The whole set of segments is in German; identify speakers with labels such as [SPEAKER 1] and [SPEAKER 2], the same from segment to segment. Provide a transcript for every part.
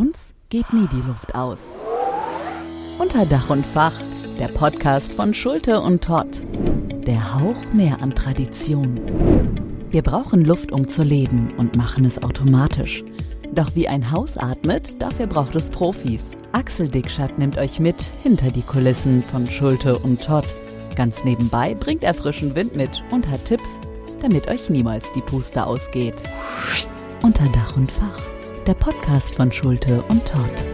[SPEAKER 1] uns geht nie die Luft aus. Unter Dach und Fach, der Podcast von Schulte und Todd. Der Hauch mehr an Tradition. Wir brauchen Luft, um zu leben und machen es automatisch. Doch wie ein Haus atmet, dafür braucht es Profis. Axel Dickschat nimmt euch mit hinter die Kulissen von Schulte und Todd. Ganz nebenbei bringt er frischen Wind mit und hat Tipps, damit euch niemals die Puste ausgeht. Unter Dach und Fach, der Podcast von Schulte und Todd.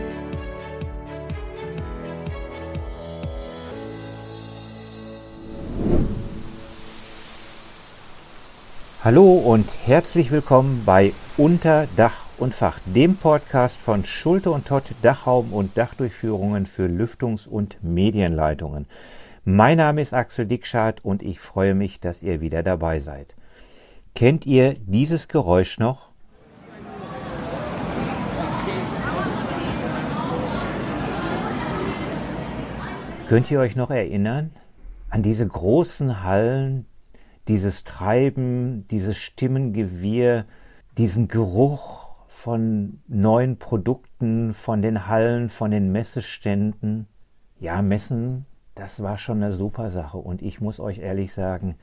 [SPEAKER 2] Hallo und herzlich willkommen bei Unter Dach und Fach, dem Podcast von Schulte und Todd Dachraum und Dachdurchführungen für Lüftungs- und Medienleitungen. Mein Name ist Axel Dickschardt und ich freue mich, dass ihr wieder dabei seid. Kennt ihr dieses Geräusch noch? Könnt ihr euch noch erinnern an diese großen Hallen, dieses Treiben, dieses Stimmengewirr, diesen Geruch von neuen Produkten, von den Hallen, von den Messeständen. Ja, Messen, das war schon eine super Sache. Und ich muss euch ehrlich sagen,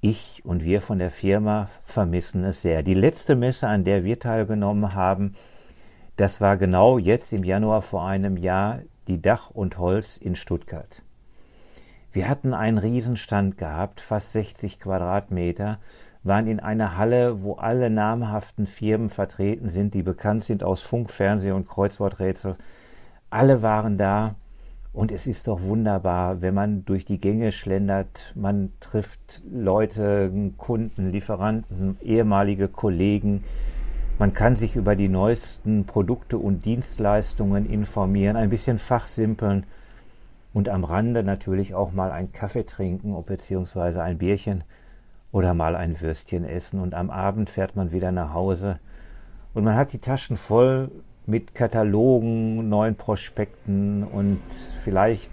[SPEAKER 2] ich und wir von der Firma vermissen es sehr. Die letzte Messe, an der wir teilgenommen haben, das war genau jetzt im Januar vor einem Jahr die Dach und Holz in Stuttgart. Wir hatten einen Riesenstand gehabt, fast 60 Quadratmeter, waren in einer Halle, wo alle namhaften Firmen vertreten sind, die bekannt sind aus Funk, Fernseh und Kreuzworträtsel. Alle waren da und es ist doch wunderbar, wenn man durch die Gänge schlendert, man trifft Leute, Kunden, Lieferanten, ehemalige Kollegen, man kann sich über die neuesten Produkte und Dienstleistungen informieren, ein bisschen fachsimpeln und am Rande natürlich auch mal einen Kaffee trinken beziehungsweise ein Bierchen oder mal ein Würstchen essen und am Abend fährt man wieder nach Hause und man hat die Taschen voll mit Katalogen, neuen Prospekten und vielleicht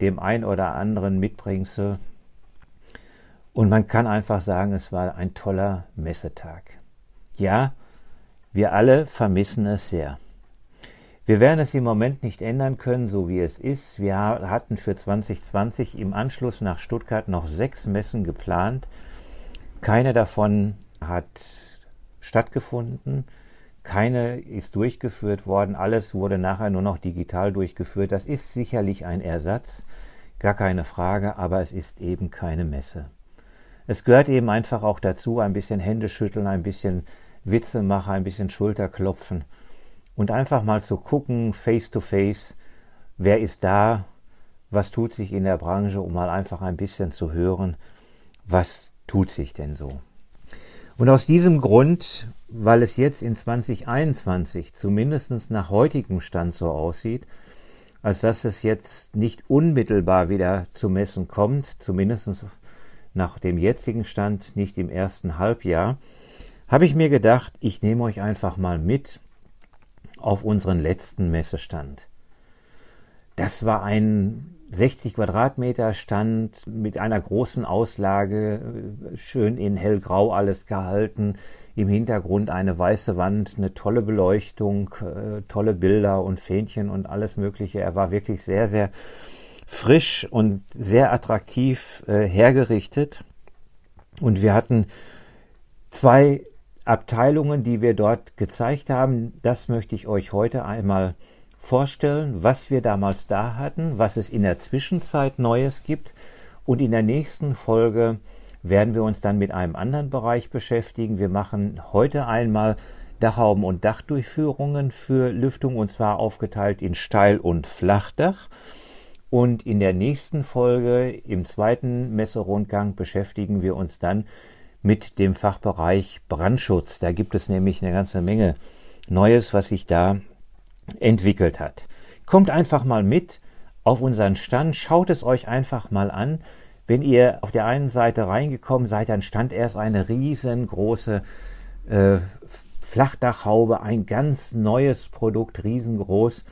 [SPEAKER 2] dem ein oder anderen Mitbringsel. Und man kann einfach sagen, es war ein toller Messetag. Ja, wir alle vermissen es sehr. Wir werden es im Moment nicht ändern können, so wie es ist. Wir hatten für 2020 im Anschluss nach Stuttgart noch sechs Messen geplant. Keine davon hat stattgefunden. Keine ist durchgeführt worden. Alles wurde nachher nur noch digital durchgeführt. Das ist sicherlich ein Ersatz, gar keine Frage, aber es ist eben keine Messe. Es gehört eben einfach auch dazu, ein bisschen Hände schütteln, ein bisschen Witze machen, ein bisschen Schulterklopfen und einfach mal zu gucken, face to face, wer ist da, was tut sich in der Branche, um mal einfach ein bisschen zu hören, was tut sich denn so. Und aus diesem Grund, weil es jetzt in 2021 zumindest nach heutigem Stand so aussieht, als dass es jetzt nicht unmittelbar wieder zu messen kommt, zumindest nach dem jetzigen Stand nicht im ersten Halbjahr, habe ich mir gedacht, ich nehme euch einfach mal mit auf unseren letzten Messestand. Das war ein 60 Quadratmeter Stand mit einer großen Auslage, schön in hellgrau alles gehalten, im Hintergrund eine weiße Wand, eine tolle Beleuchtung, äh, tolle Bilder und Fähnchen und alles Mögliche. Er war wirklich sehr, sehr frisch und sehr attraktiv äh, hergerichtet. Und wir hatten zwei Abteilungen, die wir dort gezeigt haben, das möchte ich euch heute einmal vorstellen, was wir damals da hatten, was es in der Zwischenzeit Neues gibt. Und in der nächsten Folge werden wir uns dann mit einem anderen Bereich beschäftigen. Wir machen heute einmal Dachhauben und Dachdurchführungen für Lüftung und zwar aufgeteilt in Steil- und Flachdach. Und in der nächsten Folge, im zweiten Messerundgang, beschäftigen wir uns dann mit dem Fachbereich Brandschutz. Da gibt es nämlich eine ganze Menge Neues, was sich da entwickelt hat. Kommt einfach mal mit auf unseren Stand, schaut es euch einfach mal an. Wenn ihr auf der einen Seite reingekommen seid, dann stand erst eine riesengroße äh, Flachdachhaube, ein ganz neues Produkt, riesengroß.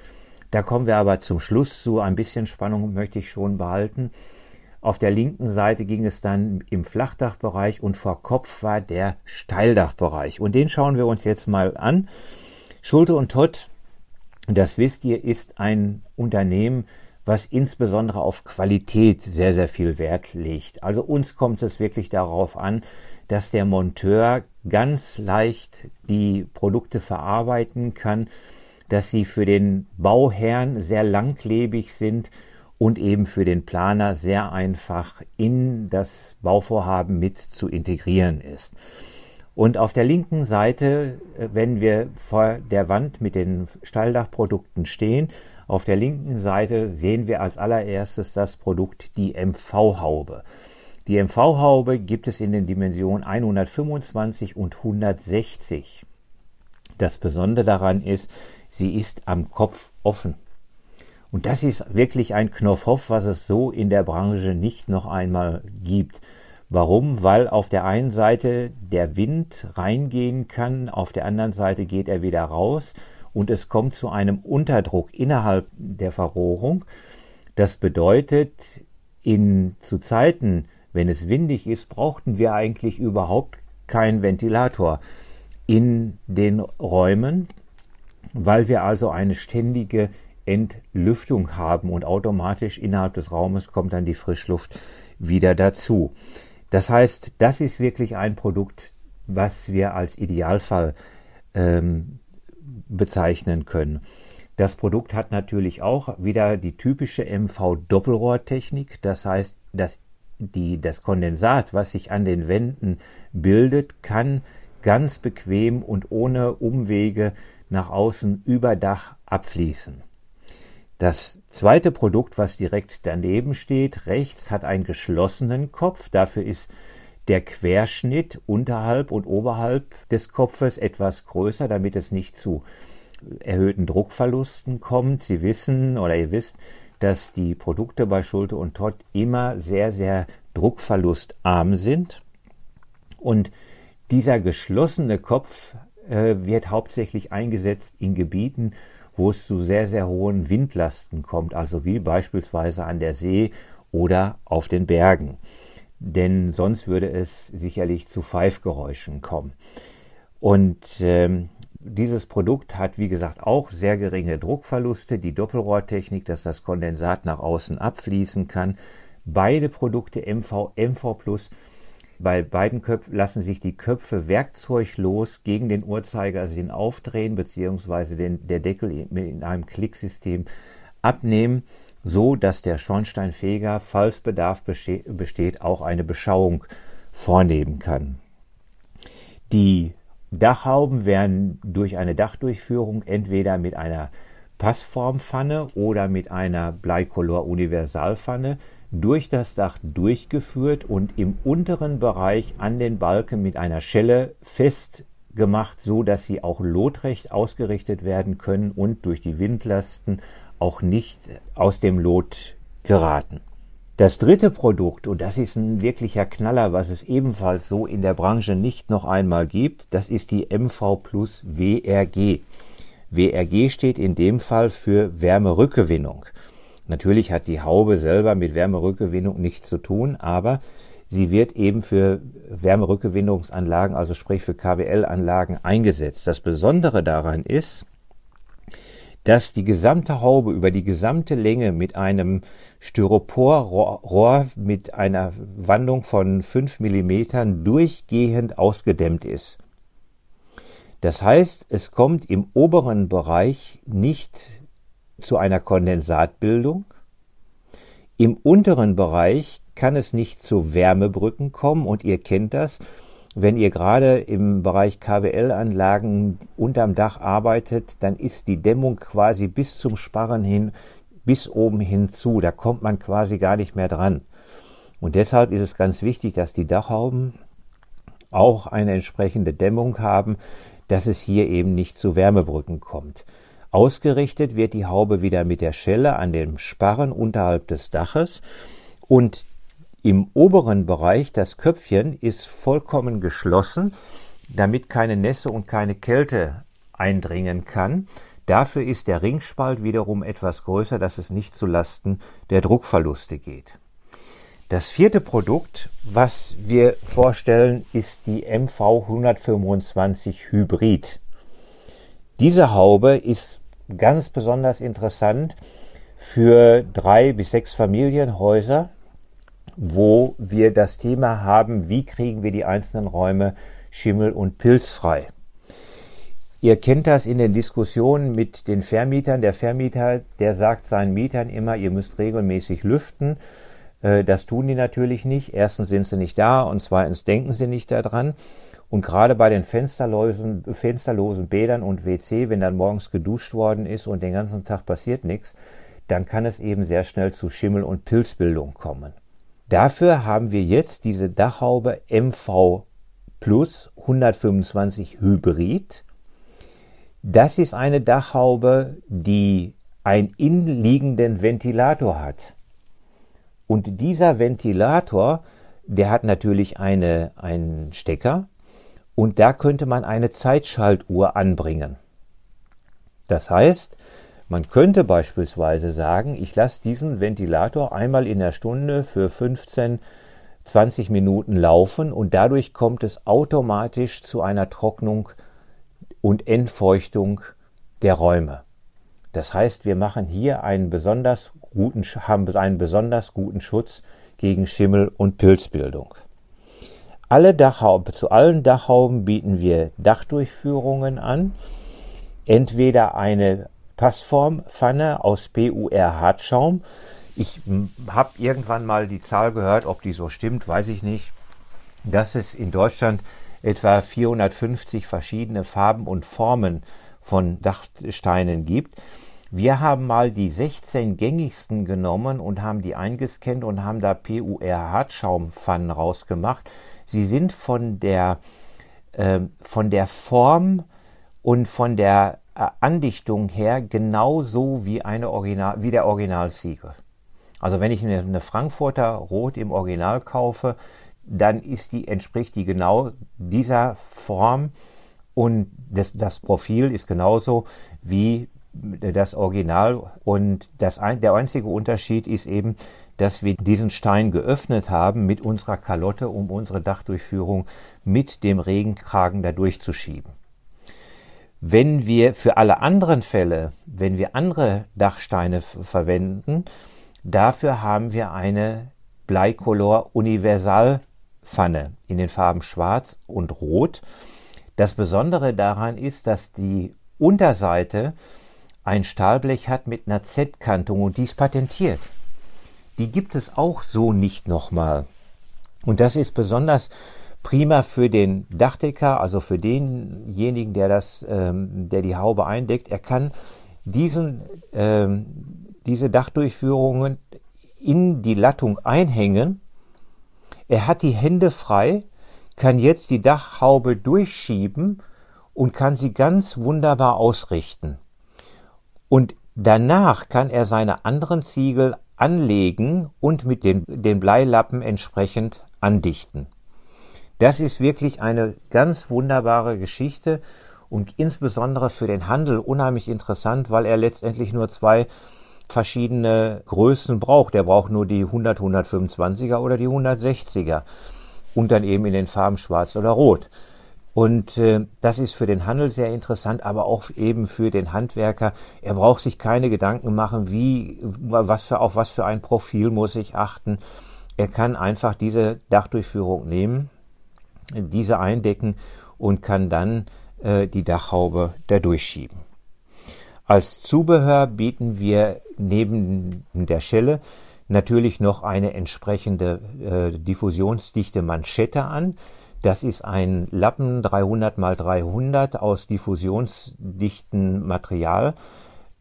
[SPEAKER 2] Da kommen wir aber zum Schluss zu. Ein bisschen Spannung möchte ich schon behalten. Auf der linken Seite ging es dann im Flachdachbereich und vor Kopf war der Steildachbereich. Und den schauen wir uns jetzt mal an. Schulte und Todd das wisst ihr, ist ein Unternehmen, was insbesondere auf Qualität sehr, sehr viel Wert legt. Also uns kommt es wirklich darauf an, dass der Monteur ganz leicht die Produkte verarbeiten kann, dass sie für den Bauherrn sehr langlebig sind und eben für den Planer sehr einfach in das Bauvorhaben mit zu integrieren ist. Und auf der linken Seite, äh, wenn wir vor der Wand mit den Stalldachprodukten stehen, auf der linken Seite sehen wir als allererstes das Produkt die MV-Haube. Die MV-Haube gibt es in den Dimensionen 125 und 160. Das Besondere daran ist, sie ist am Kopf offen. Und das ist wirklich ein Knopfhoff, was es so in der Branche nicht noch einmal gibt. Warum? Weil auf der einen Seite der Wind reingehen kann, auf der anderen Seite geht er wieder raus und es kommt zu einem Unterdruck innerhalb der Verrohrung. Das bedeutet, in, zu Zeiten, wenn es windig ist, brauchten wir eigentlich überhaupt keinen Ventilator in den Räumen, weil wir also eine ständige Entlüftung haben und automatisch innerhalb des Raumes kommt dann die Frischluft wieder dazu. Das heißt, das ist wirklich ein Produkt, was wir als Idealfall ähm, bezeichnen können. Das Produkt hat natürlich auch wieder die typische MV-Doppelrohrtechnik. Das heißt, dass die, das Kondensat, was sich an den Wänden bildet, kann ganz bequem und ohne Umwege nach außen über Dach abfließen. Das zweite Produkt, was direkt daneben steht, rechts, hat einen geschlossenen Kopf. Dafür ist der Querschnitt unterhalb und oberhalb des Kopfes etwas größer, damit es nicht zu erhöhten Druckverlusten kommt. Sie wissen oder ihr wisst, dass die Produkte bei Schulte und Todd immer sehr, sehr druckverlustarm sind. Und dieser geschlossene Kopf äh, wird hauptsächlich eingesetzt in Gebieten, wo es zu sehr, sehr hohen Windlasten kommt, also wie beispielsweise an der See oder auf den Bergen denn sonst würde es sicherlich zu Pfeifgeräuschen kommen. Und ähm, dieses Produkt hat, wie gesagt, auch sehr geringe Druckverluste, die Doppelrohrtechnik, dass das Kondensat nach außen abfließen kann. Beide Produkte MV, MV Plus, bei beiden Köpfen lassen sich die Köpfe werkzeuglos gegen den Uhrzeigersinn aufdrehen, beziehungsweise den, der Deckel in einem Klicksystem abnehmen so dass der Schornsteinfeger, falls Bedarf besteht, auch eine Beschauung vornehmen kann. Die Dachhauben werden durch eine Dachdurchführung entweder mit einer Passformpfanne oder mit einer Bleikolor Universalpfanne durch das Dach durchgeführt und im unteren Bereich an den Balken mit einer Schelle festgemacht, so dass sie auch lotrecht ausgerichtet werden können und durch die Windlasten auch nicht aus dem Lot geraten. Das dritte Produkt, und das ist ein wirklicher Knaller, was es ebenfalls so in der Branche nicht noch einmal gibt, das ist die MV Plus WRG. WRG steht in dem Fall für Wärmerückgewinnung. Natürlich hat die Haube selber mit Wärmerückgewinnung nichts zu tun, aber sie wird eben für Wärmerückgewinnungsanlagen, also sprich für KWL-Anlagen eingesetzt. Das Besondere daran ist, dass die gesamte Haube über die gesamte Länge mit einem Styroporrohr mit einer Wandung von 5 mm durchgehend ausgedämmt ist. Das heißt, es kommt im oberen Bereich nicht zu einer Kondensatbildung. Im unteren Bereich kann es nicht zu Wärmebrücken kommen und ihr kennt das. Wenn ihr gerade im Bereich KWL-Anlagen unterm Dach arbeitet, dann ist die Dämmung quasi bis zum Sparren hin, bis oben hinzu. Da kommt man quasi gar nicht mehr dran. Und deshalb ist es ganz wichtig, dass die Dachhauben auch eine entsprechende Dämmung haben, dass es hier eben nicht zu Wärmebrücken kommt. Ausgerichtet wird die Haube wieder mit der Schelle an dem Sparren unterhalb des Daches und im oberen Bereich, das Köpfchen, ist vollkommen geschlossen, damit keine Nässe und keine Kälte eindringen kann. Dafür ist der Ringspalt wiederum etwas größer, dass es nicht zu Lasten der Druckverluste geht. Das vierte Produkt, was wir vorstellen, ist die MV 125 Hybrid. Diese Haube ist ganz besonders interessant für drei bis sechs Familienhäuser, wo wir das Thema haben, wie kriegen wir die einzelnen Räume schimmel- und pilzfrei. Ihr kennt das in den Diskussionen mit den Vermietern. Der Vermieter, der sagt seinen Mietern immer, ihr müsst regelmäßig lüften. Äh, das tun die natürlich nicht. Erstens sind sie nicht da und zweitens denken sie nicht daran. Und gerade bei den fensterlosen, fensterlosen Bädern und WC, wenn dann morgens geduscht worden ist und den ganzen Tag passiert nichts, dann kann es eben sehr schnell zu Schimmel- und Pilzbildung kommen. Dafür haben wir jetzt diese Dachhaube MV Plus 125 Hybrid. Das ist eine Dachhaube, die einen innenliegenden Ventilator hat. Und dieser Ventilator, der hat natürlich eine, einen Stecker und da könnte man eine Zeitschaltuhr anbringen. Das heißt, man könnte beispielsweise sagen, ich lasse diesen Ventilator einmal in der Stunde für 15, 20 Minuten laufen und dadurch kommt es automatisch zu einer Trocknung und Entfeuchtung der Räume. Das heißt, wir machen hier einen besonders guten, haben einen besonders guten Schutz gegen Schimmel und Pilzbildung. Alle Dachhauben, zu allen Dachhauben bieten wir Dachdurchführungen an. Entweder eine Passformpfanne aus PUR Hartschaum. Ich habe irgendwann mal die Zahl gehört, ob die so stimmt, weiß ich nicht, dass es in Deutschland etwa 450 verschiedene Farben und Formen von Dachsteinen gibt. Wir haben mal die 16 gängigsten genommen und haben die eingescannt und haben da PUR Hartschaumpfannen rausgemacht. Sie sind von der, äh, von der Form und von der äh, Andichtung her genauso wie, eine Original, wie der Originalsiegel. Also wenn ich eine, eine Frankfurter Rot im Original kaufe, dann ist die, entspricht die genau dieser Form und das, das Profil ist genauso wie das Original und das, der einzige Unterschied ist eben, dass wir diesen Stein geöffnet haben mit unserer Kalotte, um unsere Dachdurchführung mit dem Regenkragen da durchzuschieben. Wenn wir für alle anderen Fälle, wenn wir andere Dachsteine verwenden, dafür haben wir eine Bleicolor Universal Pfanne in den Farben Schwarz und Rot. Das Besondere daran ist, dass die Unterseite ein Stahlblech hat mit einer Z-Kantung und dies patentiert. Die gibt es auch so nicht nochmal. Und das ist besonders prima für den Dachdecker, also für denjenigen, der das, ähm, der die Haube eindeckt. Er kann diesen, ähm, diese Dachdurchführungen in die Lattung einhängen er hat die Hände frei, kann jetzt die Dachhaube durchschieben und kann sie ganz wunderbar ausrichten. Und danach kann er seine anderen Ziegel anlegen und mit den, den Bleilappen entsprechend andichten. Das ist wirklich eine ganz wunderbare Geschichte und insbesondere für den Handel unheimlich interessant, weil er letztendlich nur zwei verschiedene Größen braucht. Der braucht nur die 100, 125er oder die 160er und dann eben in den Farben Schwarz oder Rot. Und äh, das ist für den Handel sehr interessant, aber auch eben für den Handwerker. Er braucht sich keine Gedanken machen, wie, was für, auf was für ein Profil muss ich achten. Er kann einfach diese Dachdurchführung nehmen, diese eindecken und kann dann äh, die Dachhaube da durchschieben. Als Zubehör bieten wir neben der Schelle natürlich noch eine entsprechende äh, diffusionsdichte Manschette an. Das ist ein Lappen 300 x 300 aus diffusionsdichten Material.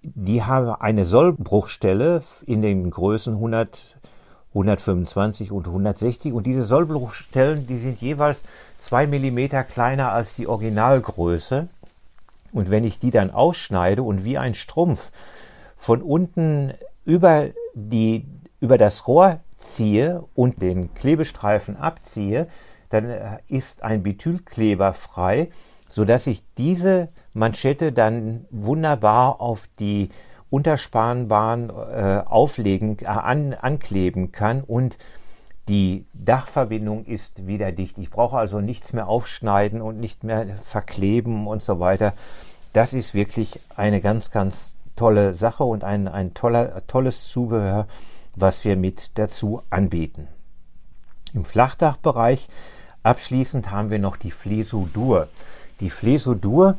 [SPEAKER 2] Die haben eine Sollbruchstelle in den Größen 100, 125 und 160 und diese Sollbruchstellen, die sind jeweils zwei Millimeter kleiner als die Originalgröße. Und wenn ich die dann ausschneide und wie ein Strumpf von unten über die, über das Rohr ziehe und den Klebestreifen abziehe, dann äh, ist ein Bethylkleber frei, sodass ich diese Manschette dann wunderbar auf die Unterspanbahn äh, auflegen, äh, an, ankleben kann und die Dachverbindung ist wieder dicht. Ich brauche also nichts mehr aufschneiden und nicht mehr verkleben und so weiter. das ist wirklich eine ganz, ganz tolle Sache und ein, ein toller, tolles Zubehör, was wir mit dazu anbieten. Im Flachdachbereich abschließend haben wir noch die Flesodur. Die Flesodur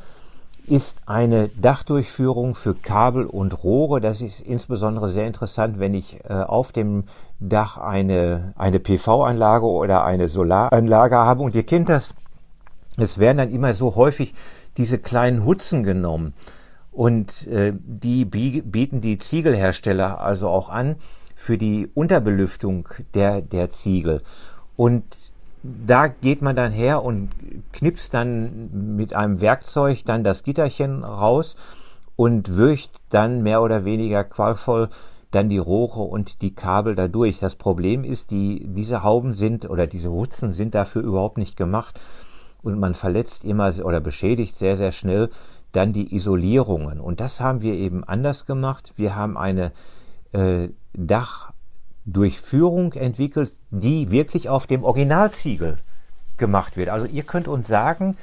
[SPEAKER 2] ist eine Dachdurchführung für Kabel und Rohre. Das ist insbesondere sehr interessant, wenn ich äh, auf dem Dach eine, eine PV-Anlage oder eine Solaranlage habe. Und ihr kennt das, es werden dann immer so häufig diese kleinen Hutzen genommen. Und äh, die bieten die Ziegelhersteller also auch an für die Unterbelüftung der, der Ziegel. Und da geht man dann her und knipst dann mit einem Werkzeug dann das Gitterchen raus und würcht dann mehr oder weniger qualvoll dann die Rohre und die Kabel dadurch. Das Problem ist, die, diese Hauben sind oder diese Hutzen sind dafür überhaupt nicht gemacht und man verletzt immer oder beschädigt sehr, sehr schnell dann die Isolierungen. Und das haben wir eben anders gemacht. Wir haben eine äh, Dach Durchführung entwickelt, die wirklich auf dem Originalziegel gemacht wird. Also ihr könnt uns sagen,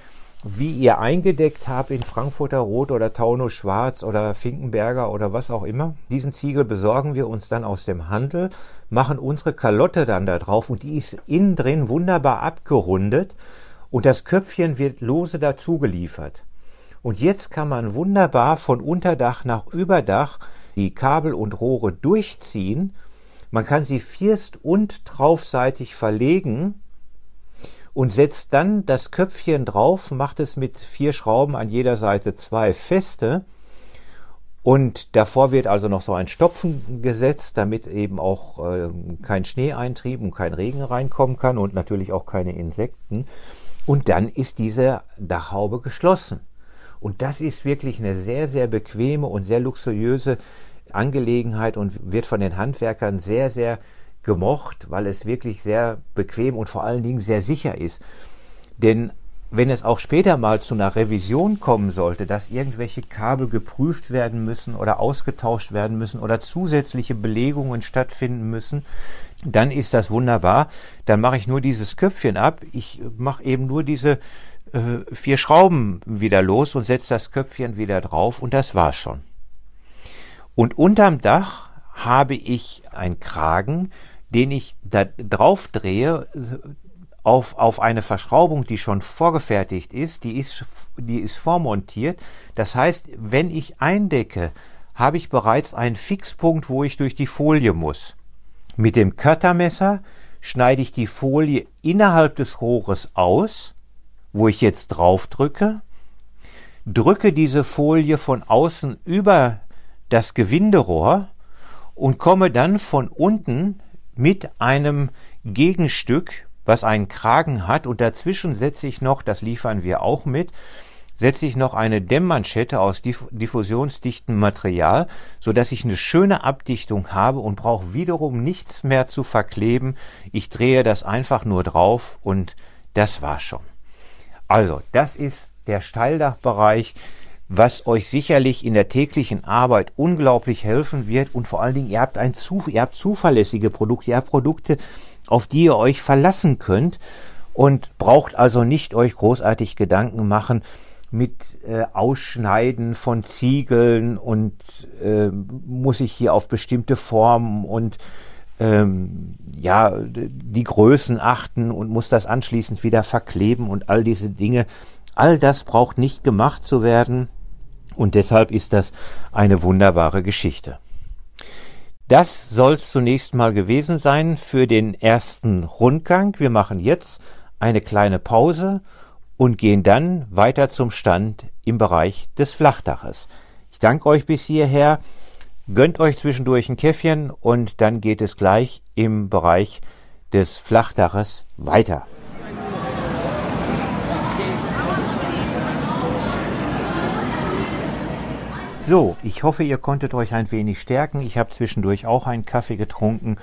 [SPEAKER 2] wie ihr eingedeckt habt in Frankfurter Rot oder Taunus Schwarz oder Finkenberger oder was auch immer. Diesen Ziegel besorgen wir uns dann aus dem Handel, machen unsere Kalotte dann da drauf und die ist innen drin wunderbar abgerundet und das Köpfchen wird lose dazu geliefert. Und jetzt kann man wunderbar von Unterdach nach Überdach die Kabel und Rohre durchziehen man kann sie vierst- und draufseitig verlegen und setzt dann das Köpfchen drauf, macht es mit vier Schrauben an jeder Seite zwei feste und davor wird also noch so ein Stopfen gesetzt, damit eben auch äh, kein Schnee eintrieb und kein Regen reinkommen kann und natürlich auch keine Insekten. Und dann ist diese Dachhaube geschlossen. Und das ist wirklich eine sehr, sehr bequeme und sehr luxuriöse Angelegenheit und wird von den Handwerkern sehr, sehr gemocht, weil es wirklich sehr bequem und vor allen Dingen sehr sicher ist. Denn wenn es auch später mal zu einer Revision kommen sollte, dass irgendwelche Kabel geprüft werden müssen oder ausgetauscht werden müssen oder zusätzliche Belegungen stattfinden müssen, dann ist das wunderbar. Dann mache ich nur dieses Köpfchen ab. Ich mache eben nur diese äh, vier Schrauben wieder los und setze das Köpfchen wieder drauf und das war's schon. Und unterm Dach habe ich einen Kragen, den ich da drauf drehe auf, auf eine Verschraubung, die schon vorgefertigt ist, die ist, die ist vormontiert. Das heißt, wenn ich eindecke, habe ich bereits einen Fixpunkt, wo ich durch die Folie muss. Mit dem Cuttermesser schneide ich die Folie innerhalb des Rohres aus, wo ich jetzt drauf drücke, drücke diese Folie von außen über das Gewinderohr und komme dann von unten mit einem Gegenstück, was einen Kragen hat, und dazwischen setze ich noch, das liefern wir auch mit, setze ich noch eine Dämmmanschette aus diff diffusionsdichtem Material, so dass ich eine schöne Abdichtung habe und brauche wiederum nichts mehr zu verkleben. Ich drehe das einfach nur drauf und das war schon. Also, das ist der Steildachbereich was euch sicherlich in der täglichen Arbeit unglaublich helfen wird und vor allen Dingen ihr habt ein zu, ihr habt zuverlässige Produkte, ihr habt Produkte, auf die ihr euch verlassen könnt und braucht also nicht euch großartig Gedanken machen mit äh, Ausschneiden von Ziegeln und äh, muss ich hier auf bestimmte Formen und ähm, ja die Größen achten und muss das anschließend wieder verkleben und all diese Dinge. All das braucht nicht gemacht zu werden. Und deshalb ist das eine wunderbare Geschichte. Das soll es zunächst mal gewesen sein für den ersten Rundgang. Wir machen jetzt eine kleine Pause und gehen dann weiter zum Stand im Bereich des Flachdaches. Ich danke euch bis hierher. Gönnt euch zwischendurch ein Käffchen und dann geht es gleich im Bereich des Flachdaches weiter. So, ich hoffe, ihr konntet euch ein wenig stärken. Ich habe zwischendurch auch einen Kaffee getrunken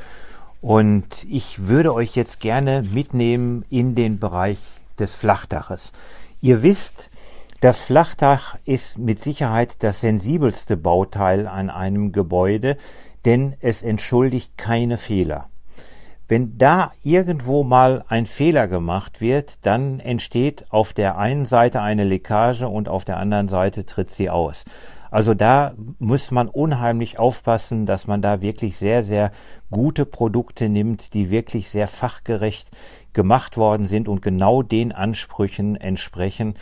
[SPEAKER 2] und ich würde euch jetzt gerne mitnehmen in den Bereich des Flachdaches. Ihr wisst, das Flachdach ist mit Sicherheit das sensibelste Bauteil an einem Gebäude, denn es entschuldigt keine Fehler. Wenn da irgendwo mal ein Fehler gemacht wird, dann entsteht auf der einen Seite eine Leckage und auf der anderen Seite tritt sie aus. Also da muss man unheimlich aufpassen, dass man da wirklich sehr, sehr gute Produkte nimmt, die wirklich sehr fachgerecht gemacht worden sind und genau den Ansprüchen entsprechen,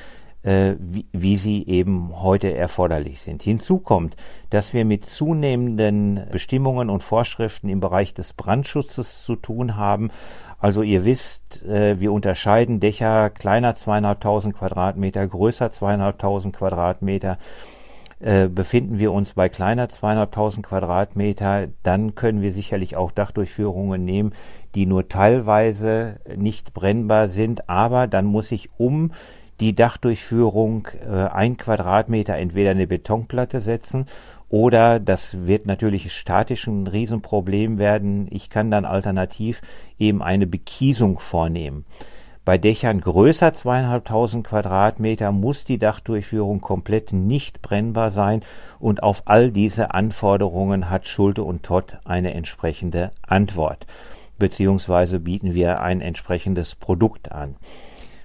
[SPEAKER 2] äh, wie, wie sie eben heute erforderlich sind. Hinzu kommt, dass wir mit zunehmenden Bestimmungen und Vorschriften im Bereich des Brandschutzes zu tun haben. Also ihr wisst, äh, wir unterscheiden Dächer kleiner zweieinhalbtausend Quadratmeter, größer zweieinhalbtausend Quadratmeter. Äh, befinden wir uns bei kleiner zweieinhalbtausend Quadratmeter, dann können wir sicherlich auch Dachdurchführungen nehmen, die nur teilweise nicht brennbar sind, aber dann muss ich um die Dachdurchführung äh, ein Quadratmeter entweder eine Betonplatte setzen oder das wird natürlich statisch ein Riesenproblem werden. Ich kann dann alternativ eben eine Bekiesung vornehmen. Bei Dächern größer zweieinhalbtausend Quadratmeter muss die Dachdurchführung komplett nicht brennbar sein und auf all diese Anforderungen hat Schulte und Todd eine entsprechende Antwort beziehungsweise bieten wir ein entsprechendes Produkt an.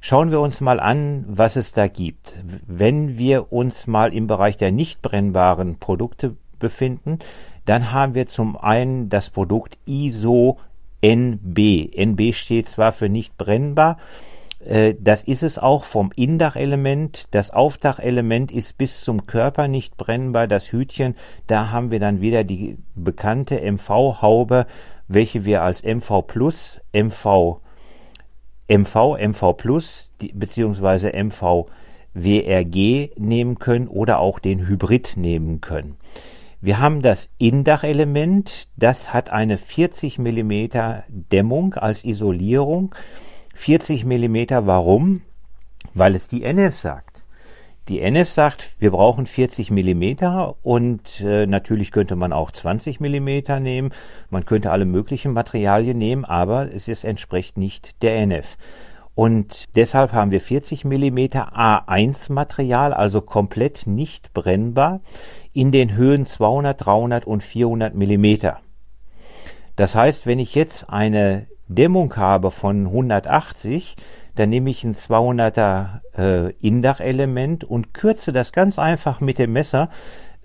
[SPEAKER 2] Schauen wir uns mal an, was es da gibt. Wenn wir uns mal im Bereich der nicht brennbaren Produkte befinden, dann haben wir zum einen das Produkt ISO NB. NB steht zwar für nicht brennbar, äh, das ist es auch vom Indachelement. Das Aufdachelement ist bis zum Körper nicht brennbar. Das Hütchen, da haben wir dann wieder die bekannte MV-Haube, welche wir als MV Plus, MV MV, MV Plus beziehungsweise MV WRG nehmen können oder auch den Hybrid nehmen können. Wir haben das Indachelement, das hat eine 40 mm Dämmung als Isolierung. 40 mm warum? Weil es die NF sagt. Die NF sagt, wir brauchen 40 Millimeter und äh, natürlich könnte man auch 20 Millimeter nehmen. Man könnte alle möglichen Materialien nehmen, aber es ist, entspricht nicht der NF. Und deshalb haben wir 40 Millimeter A1 Material, also komplett nicht brennbar, in den Höhen 200, 300 und 400 Millimeter. Das heißt, wenn ich jetzt eine Dämmung habe von 180, dann nehme ich ein 200er äh, Indachelement und kürze das ganz einfach mit dem Messer.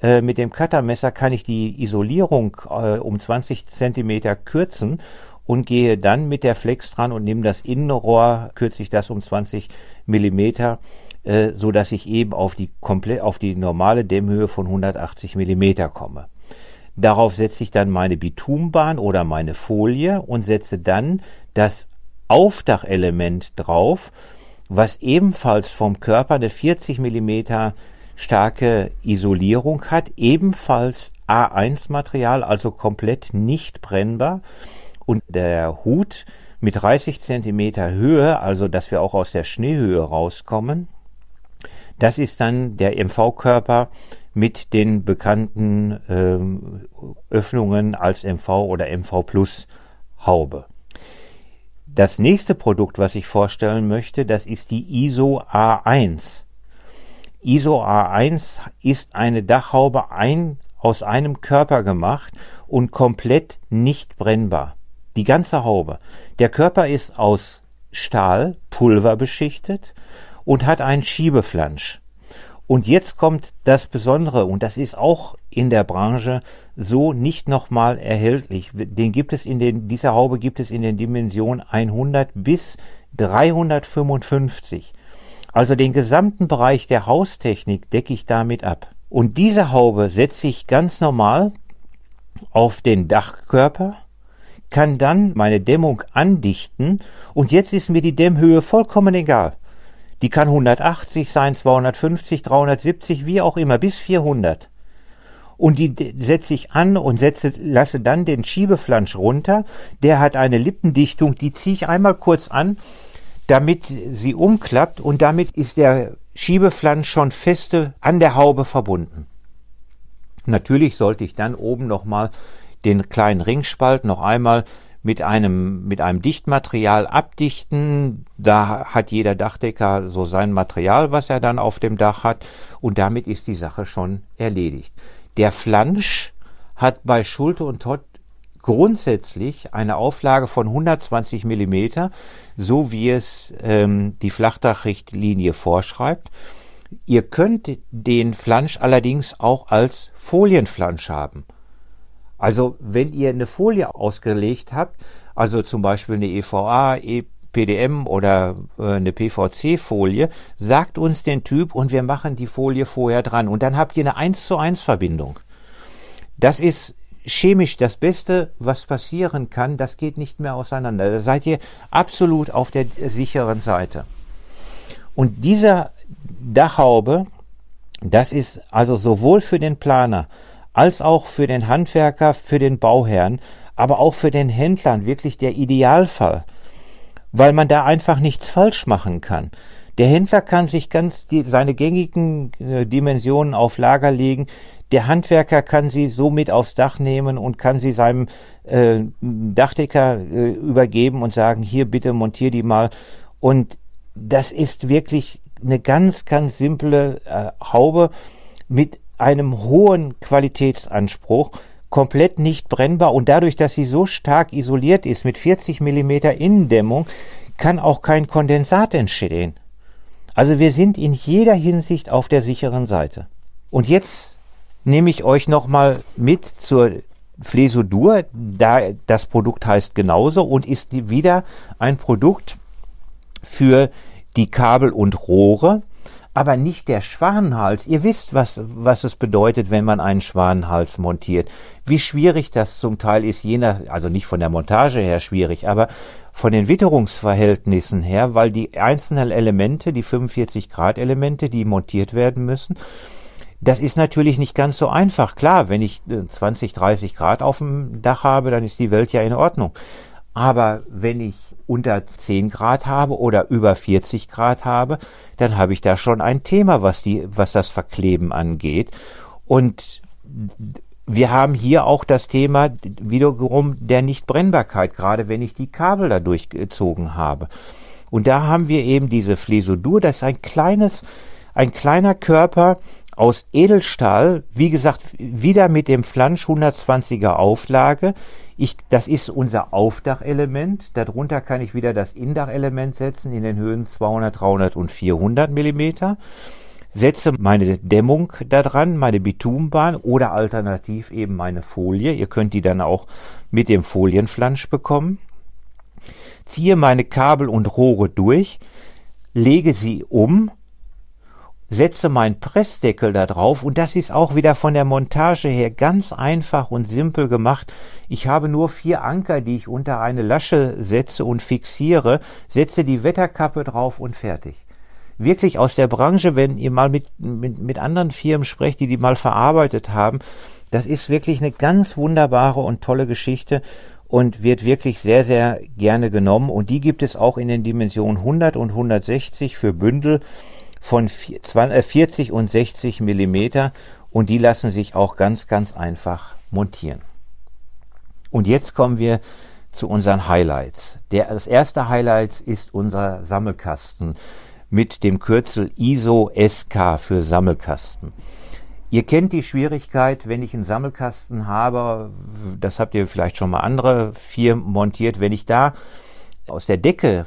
[SPEAKER 2] Äh, mit dem Cuttermesser kann ich die Isolierung äh, um 20 Zentimeter kürzen und gehe dann mit der Flex dran und nehme das Innenrohr, kürze ich das um 20 Millimeter, äh, so dass ich eben auf die komplett auf die normale Dämmhöhe von 180 Millimeter komme. Darauf setze ich dann meine Bitumbahn oder meine Folie und setze dann das Aufdachelement drauf, was ebenfalls vom Körper eine 40 Millimeter starke Isolierung hat, ebenfalls A1 Material, also komplett nicht brennbar und der Hut mit 30 Zentimeter Höhe, also dass wir auch aus der Schneehöhe rauskommen. Das ist dann der MV-Körper mit den bekannten ähm, Öffnungen als MV oder MV Plus Haube. Das nächste Produkt, was ich vorstellen möchte, das ist die ISO A1. ISO A1 ist eine Dachhaube ein, aus einem Körper gemacht und komplett nicht brennbar. Die ganze Haube. Der Körper ist aus Stahl, Pulver beschichtet und hat einen Schiebeflansch. Und jetzt kommt das Besondere, und das ist auch in der Branche so nicht nochmal erhältlich. Den gibt es in den, diese Haube gibt es in den Dimensionen 100 bis 355. Also den gesamten Bereich der Haustechnik decke ich damit ab. Und diese Haube setze ich ganz normal auf den Dachkörper, kann dann meine Dämmung andichten und jetzt ist mir die Dämmhöhe vollkommen egal. Die kann 180 sein, 250, 370, wie auch immer, bis 400. Und die setze ich an und setze, lasse dann den Schiebeflansch runter. Der hat eine Lippendichtung, die ziehe ich einmal kurz an, damit sie umklappt und damit ist der Schiebeflansch schon feste an der Haube verbunden. Natürlich sollte ich dann oben nochmal den kleinen Ringspalt noch einmal mit einem, mit einem Dichtmaterial abdichten. Da hat jeder Dachdecker so sein Material, was er dann auf dem Dach hat. Und damit ist die Sache schon erledigt. Der Flansch hat bei Schulte und Todd grundsätzlich eine Auflage von 120 Millimeter, so wie es ähm, die Flachdachrichtlinie vorschreibt. Ihr könnt den Flansch allerdings auch als Folienflansch haben. Also wenn ihr eine Folie ausgelegt habt, also zum Beispiel eine EVA, EPDM oder äh, eine PVC-Folie, sagt uns den Typ und wir machen die Folie vorher dran und dann habt ihr eine 1 zu 1 Verbindung. Das ist chemisch das Beste, was passieren kann, das geht nicht mehr auseinander. Da seid ihr absolut auf der sicheren Seite. Und dieser Dachhaube, das ist also sowohl für den Planer als auch für den Handwerker, für den Bauherrn, aber auch für den Händlern wirklich der Idealfall, weil man da einfach nichts falsch machen kann. Der Händler kann sich ganz die, seine gängigen äh, Dimensionen auf Lager legen. Der Handwerker kann sie so mit aufs Dach nehmen und kann sie seinem äh, Dachdecker äh, übergeben und sagen, hier bitte montier die mal. Und das ist wirklich eine ganz, ganz simple äh, Haube mit einem hohen Qualitätsanspruch, komplett nicht brennbar und dadurch, dass sie so stark isoliert ist mit 40 Millimeter Innendämmung, kann auch kein Kondensat entstehen. Also wir sind in jeder Hinsicht auf der sicheren Seite. Und jetzt nehme ich euch nochmal mit zur Flesodur, da das Produkt heißt genauso und ist wieder ein Produkt für die Kabel und Rohre aber nicht der Schwanenhals. Ihr wisst, was, was es bedeutet, wenn man einen Schwanenhals montiert. Wie schwierig das zum Teil ist, je nach, also nicht von der Montage her schwierig, aber von den Witterungsverhältnissen her, weil die einzelnen Elemente, die 45 Grad Elemente, die montiert werden müssen, das ist natürlich nicht ganz so einfach. Klar, wenn ich 20, äh, 30 Grad auf dem Dach habe, dann ist die Welt ja in Ordnung. Aber wenn ich unter 10 Grad habe oder über 40 Grad habe, dann habe ich da schon ein Thema, was die, was das Verkleben angeht. Und wir haben hier auch das Thema wiederum der Nichtbrennbarkeit, gerade wenn ich die Kabel da durchgezogen habe. Und da haben wir eben diese Flesodur, das ist ein kleines, ein kleiner Körper, aus Edelstahl, wie gesagt, wieder mit dem Flansch 120er Auflage. Ich, das ist unser Aufdachelement. Darunter kann ich wieder das Indachelement setzen in den Höhen 200, 300 und 400 Millimeter. Setze meine Dämmung da dran, meine Bitumenbahn oder alternativ eben meine Folie. Ihr könnt die dann auch mit dem Folienflansch bekommen. Ziehe meine Kabel und Rohre durch, lege sie um setze meinen Pressdeckel da drauf und das ist auch wieder von der Montage her ganz einfach und simpel gemacht. Ich habe nur vier Anker, die ich unter eine Lasche setze und fixiere, setze die Wetterkappe drauf und fertig. Wirklich aus der Branche, wenn ihr mal mit, mit, mit anderen Firmen sprecht, die die mal verarbeitet haben, das ist wirklich eine ganz wunderbare und tolle Geschichte und wird wirklich sehr, sehr gerne genommen. Und die gibt es auch in den Dimensionen 100 und 160 für Bündel von 40 äh, und 60 Millimeter und die lassen sich auch ganz, ganz einfach montieren. Und jetzt kommen wir zu unseren Highlights. Der, das erste Highlight ist unser Sammelkasten mit dem Kürzel ISO SK für Sammelkasten. Ihr kennt die Schwierigkeit, wenn ich einen Sammelkasten habe, das habt ihr vielleicht schon mal andere Firmen montiert, wenn ich da aus der Decke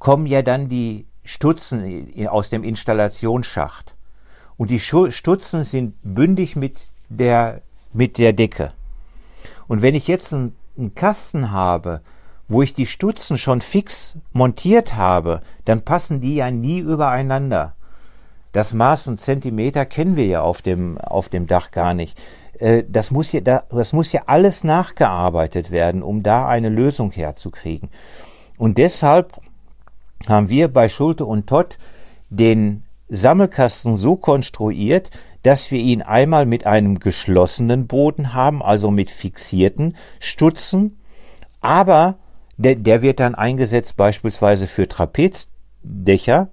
[SPEAKER 2] kommen ja dann die Stutzen aus dem Installationsschacht. Und die Stutzen sind bündig mit der, mit der Decke. Und wenn ich jetzt einen, Kasten habe, wo ich die Stutzen schon fix montiert habe, dann passen die ja nie übereinander. Das Maß und Zentimeter kennen wir ja auf dem, auf dem Dach gar nicht. Äh, das muss, ja, das muss ja alles nachgearbeitet werden, um da eine Lösung herzukriegen. Und deshalb haben wir bei Schulte und Todd den Sammelkasten so konstruiert, dass wir ihn einmal mit einem geschlossenen Boden haben, also mit fixierten Stutzen, aber der, der wird dann eingesetzt beispielsweise für Trapezdächer,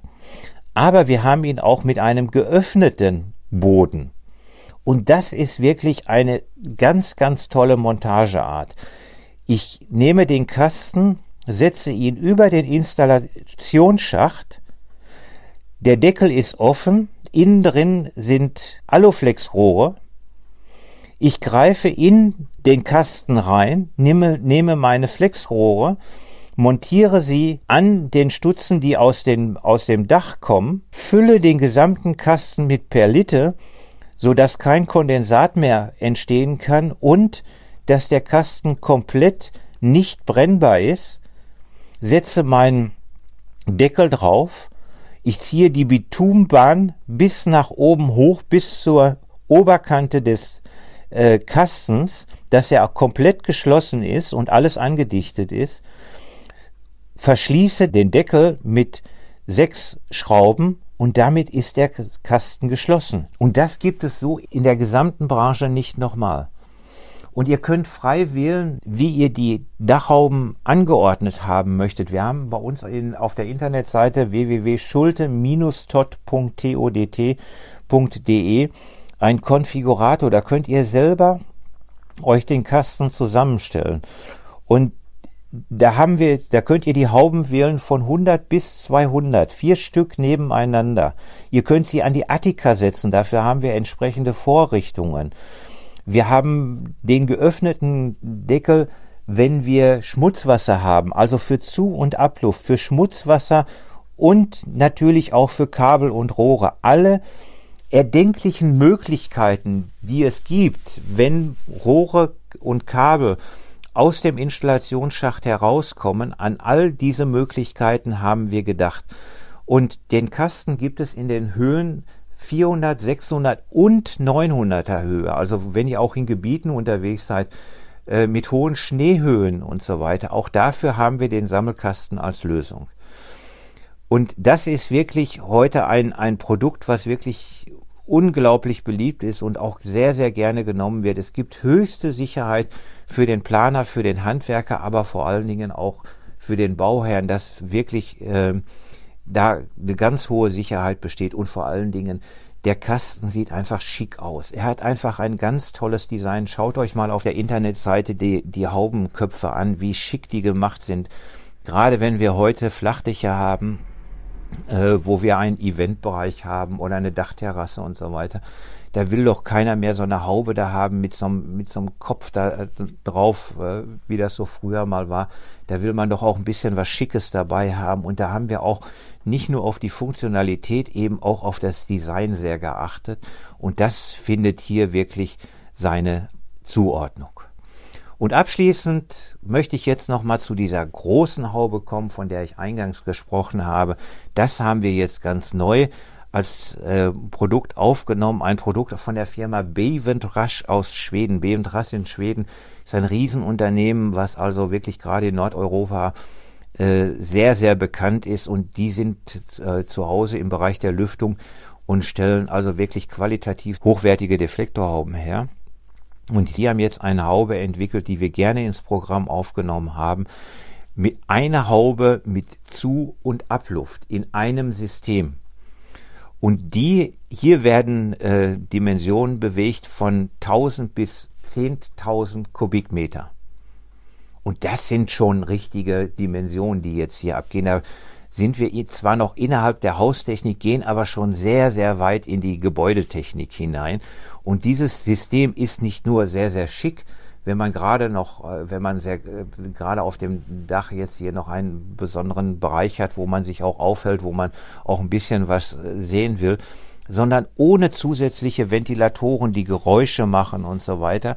[SPEAKER 2] aber wir haben ihn auch mit einem geöffneten Boden. Und das ist wirklich eine ganz, ganz tolle Montageart. Ich nehme den Kasten setze ihn über den Installationsschacht. Der Deckel ist offen, innen drin sind Aluflexrohre. Ich greife in den Kasten rein, nehme, nehme meine Flexrohre, montiere sie an den Stutzen, die aus, den, aus dem Dach kommen, fülle den gesamten Kasten mit Perlite, so dass kein Kondensat mehr entstehen kann und dass der Kasten komplett nicht brennbar ist, setze meinen Deckel drauf, ich ziehe die Bitumbahn bis nach oben hoch, bis zur Oberkante des äh, Kastens, dass er komplett geschlossen ist und alles angedichtet ist, verschließe den Deckel mit sechs Schrauben und damit ist der Kasten geschlossen. Und das gibt es so in der gesamten Branche nicht nochmal. Und ihr könnt frei wählen, wie ihr die Dachhauben angeordnet haben möchtet. Wir haben bei uns in, auf der Internetseite www.schulte-todt.de einen Konfigurator. Da könnt ihr selber euch den Kasten zusammenstellen. Und da haben wir, da könnt ihr die Hauben wählen von 100 bis 200, vier Stück nebeneinander. Ihr könnt sie an die Attika setzen, dafür haben wir entsprechende Vorrichtungen. Wir haben den geöffneten Deckel, wenn wir Schmutzwasser haben, also für Zu- und Abluft, für Schmutzwasser und natürlich auch für Kabel und Rohre. Alle erdenklichen Möglichkeiten, die es gibt, wenn Rohre und Kabel aus dem Installationsschacht herauskommen. An all diese Möglichkeiten haben wir gedacht. Und den Kasten gibt es in den Höhen 400, 600 und 900er Höhe. Also wenn ihr auch in Gebieten unterwegs seid äh, mit hohen Schneehöhen und so weiter, auch dafür haben wir den Sammelkasten als Lösung. Und das ist wirklich heute ein, ein Produkt, was wirklich unglaublich beliebt ist und auch sehr, sehr gerne genommen wird. Es gibt höchste Sicherheit für den Planer, für den Handwerker, aber vor allen Dingen auch für den Bauherrn, dass wirklich äh, da eine ganz hohe Sicherheit besteht und vor allen Dingen der Kasten sieht einfach schick aus. Er hat einfach ein ganz tolles Design. Schaut euch mal auf der Internetseite die, die Haubenköpfe an, wie schick die gemacht sind. Gerade wenn wir heute Flachdächer haben, äh, wo wir einen Eventbereich haben oder eine Dachterrasse und so weiter. Da will doch keiner mehr so eine Haube da haben mit so einem, mit so einem Kopf da äh, drauf, äh, wie das so früher mal war. Da will man doch auch ein bisschen was Schickes dabei haben. Und da haben wir auch nicht nur auf die Funktionalität, eben auch auf das Design sehr geachtet. Und das findet hier wirklich seine Zuordnung. Und abschließend möchte ich jetzt noch mal zu dieser großen Haube kommen, von der ich eingangs gesprochen habe. Das haben wir jetzt ganz neu als äh, Produkt aufgenommen, ein Produkt von der Firma Beventrasch aus Schweden. Beventrasch in Schweden ist ein Riesenunternehmen, was also wirklich gerade in Nordeuropa äh, sehr, sehr bekannt ist und die sind äh, zu Hause im Bereich der Lüftung und stellen also wirklich qualitativ hochwertige Deflektorhauben her. Und die haben jetzt eine Haube entwickelt, die wir gerne ins Programm aufgenommen haben. Mit einer Haube mit Zu- und Abluft in einem System. Und die, hier werden äh, Dimensionen bewegt von 1000 bis 10.000 Kubikmeter. Und das sind schon richtige Dimensionen, die jetzt hier abgehen. Da sind wir zwar noch innerhalb der Haustechnik, gehen aber schon sehr, sehr weit in die Gebäudetechnik hinein. Und dieses System ist nicht nur sehr, sehr schick, wenn man gerade noch, äh, wenn man sehr, äh, gerade auf dem Dach jetzt hier noch einen besonderen Bereich hat, wo man sich auch aufhält, wo man auch ein bisschen was äh, sehen will, sondern ohne zusätzliche Ventilatoren, die Geräusche machen und so weiter,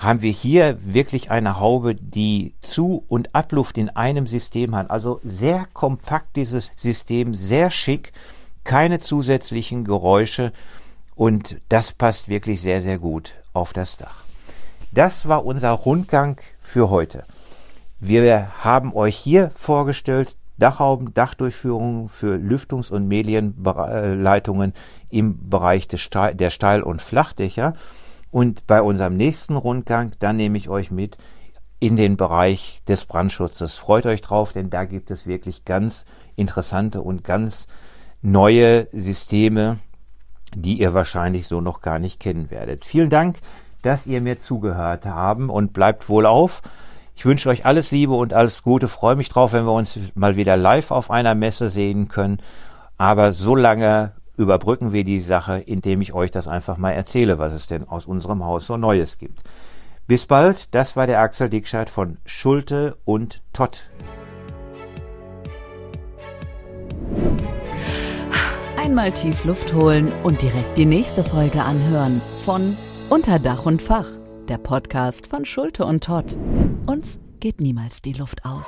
[SPEAKER 2] haben wir hier wirklich eine Haube, die Zu- und Abluft in einem System hat. Also sehr kompakt dieses System, sehr schick, keine zusätzlichen Geräusche und das passt wirklich sehr, sehr gut auf das Dach. Das war unser Rundgang für heute. Wir haben euch hier vorgestellt Dachhauben, Dachdurchführungen für Lüftungs- und Medienleitungen im Bereich der Steil- und Flachdächer. Und bei unserem nächsten Rundgang, dann nehme ich euch mit in den Bereich des Brandschutzes. Freut euch drauf, denn da gibt es wirklich ganz interessante und ganz neue Systeme, die ihr wahrscheinlich so noch gar nicht kennen werdet. Vielen Dank, dass ihr mir zugehört haben und bleibt wohl auf. Ich wünsche euch alles Liebe und alles Gute. Freue mich drauf, wenn wir uns mal wieder live auf einer Messe sehen können. Aber so lange überbrücken wir die Sache, indem ich euch das einfach mal erzähle, was es denn aus unserem Haus so Neues gibt. Bis bald, das war der Axel Dickscheid von Schulte und Tott.
[SPEAKER 1] Einmal tief Luft holen und direkt die nächste Folge anhören von Unter Dach und Fach, der Podcast von Schulte und Tott. Uns geht niemals die Luft aus.